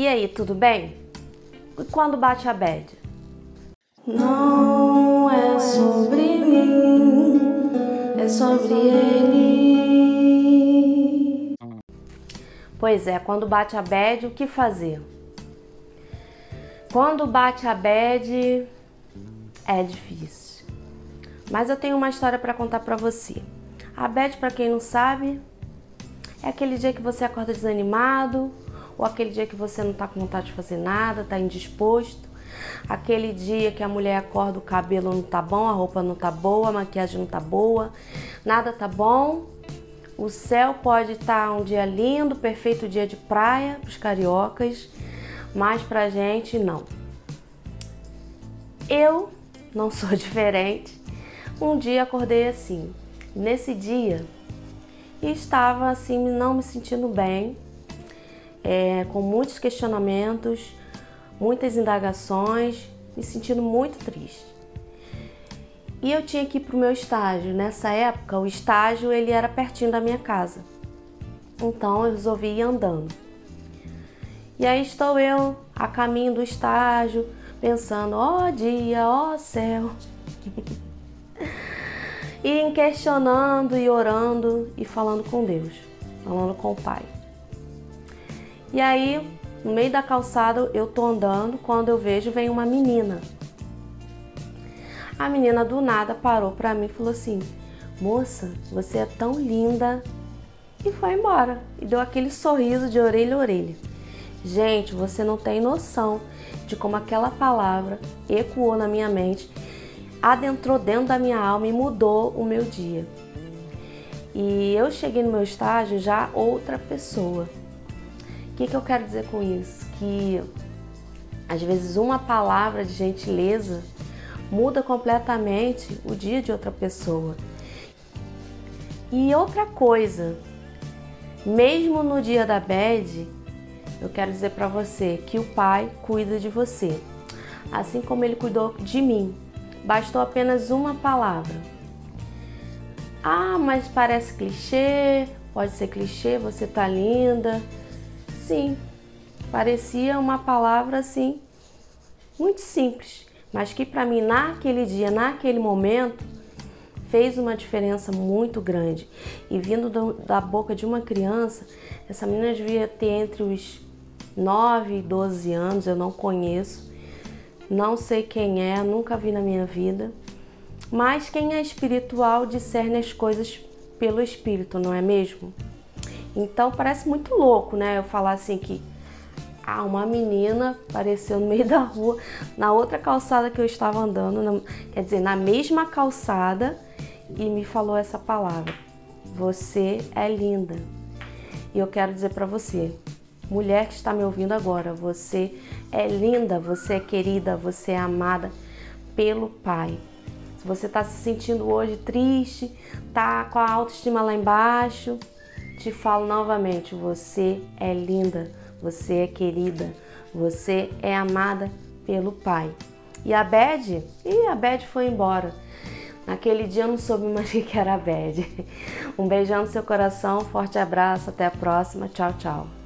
E aí, tudo bem? E quando bate a bad? Não é sobre mim, é sobre ele. Pois é, quando bate a bad, o que fazer? Quando bate a bad, é difícil. Mas eu tenho uma história para contar para você. A bad, para quem não sabe, é aquele dia que você acorda desanimado, ou aquele dia que você não está com vontade de fazer nada, está indisposto, aquele dia que a mulher acorda, o cabelo não tá bom, a roupa não tá boa, a maquiagem não tá boa, nada tá bom. O céu pode estar tá um dia lindo, perfeito dia de praia para os cariocas, mas pra gente não. Eu não sou diferente. Um dia acordei assim. Nesse dia estava assim não me sentindo bem, é, com muitos questionamentos, muitas indagações, me sentindo muito triste. E eu tinha que ir para o meu estágio. Nessa época, o estágio ele era pertinho da minha casa. Então eu resolvi ir andando. E aí estou eu a caminho do estágio, pensando: ó oh, dia, ó oh, céu. e questionando e orando e falando com Deus, falando com o Pai. E aí, no meio da calçada, eu tô andando, quando eu vejo, vem uma menina. A menina do nada parou para mim e falou assim: Moça, você é tão linda. E foi embora. E deu aquele sorriso de orelha a orelha. Gente, você não tem noção de como aquela palavra ecoou na minha mente, adentrou dentro da minha alma e mudou o meu dia. E eu cheguei no meu estágio já outra pessoa que, que eu quero dizer com isso? Que às vezes uma palavra de gentileza muda completamente o dia de outra pessoa. E outra coisa, mesmo no dia da bad, eu quero dizer para você que o Pai cuida de você, assim como ele cuidou de mim. Bastou apenas uma palavra. Ah, mas parece clichê, pode ser clichê, você tá linda, Sim, parecia uma palavra assim muito simples, mas que para mim naquele dia, naquele momento, fez uma diferença muito grande. E vindo do, da boca de uma criança, essa menina devia ter entre os 9 e 12 anos, eu não conheço, não sei quem é, nunca vi na minha vida. Mas quem é espiritual discerne as coisas pelo espírito, não é mesmo? Então parece muito louco, né? Eu falar assim que ah, uma menina apareceu no meio da rua, na outra calçada que eu estava andando, na, quer dizer, na mesma calçada, e me falou essa palavra: Você é linda. E eu quero dizer para você, mulher que está me ouvindo agora, você é linda, você é querida, você é amada pelo Pai. Se você está se sentindo hoje triste, tá com a autoestima lá embaixo, te falo novamente: você é linda, você é querida, você é amada pelo Pai. E a Bed? E a Bed foi embora. Naquele dia eu não soube mais o que era a Bed. Um beijão no seu coração, forte abraço, até a próxima. Tchau, tchau.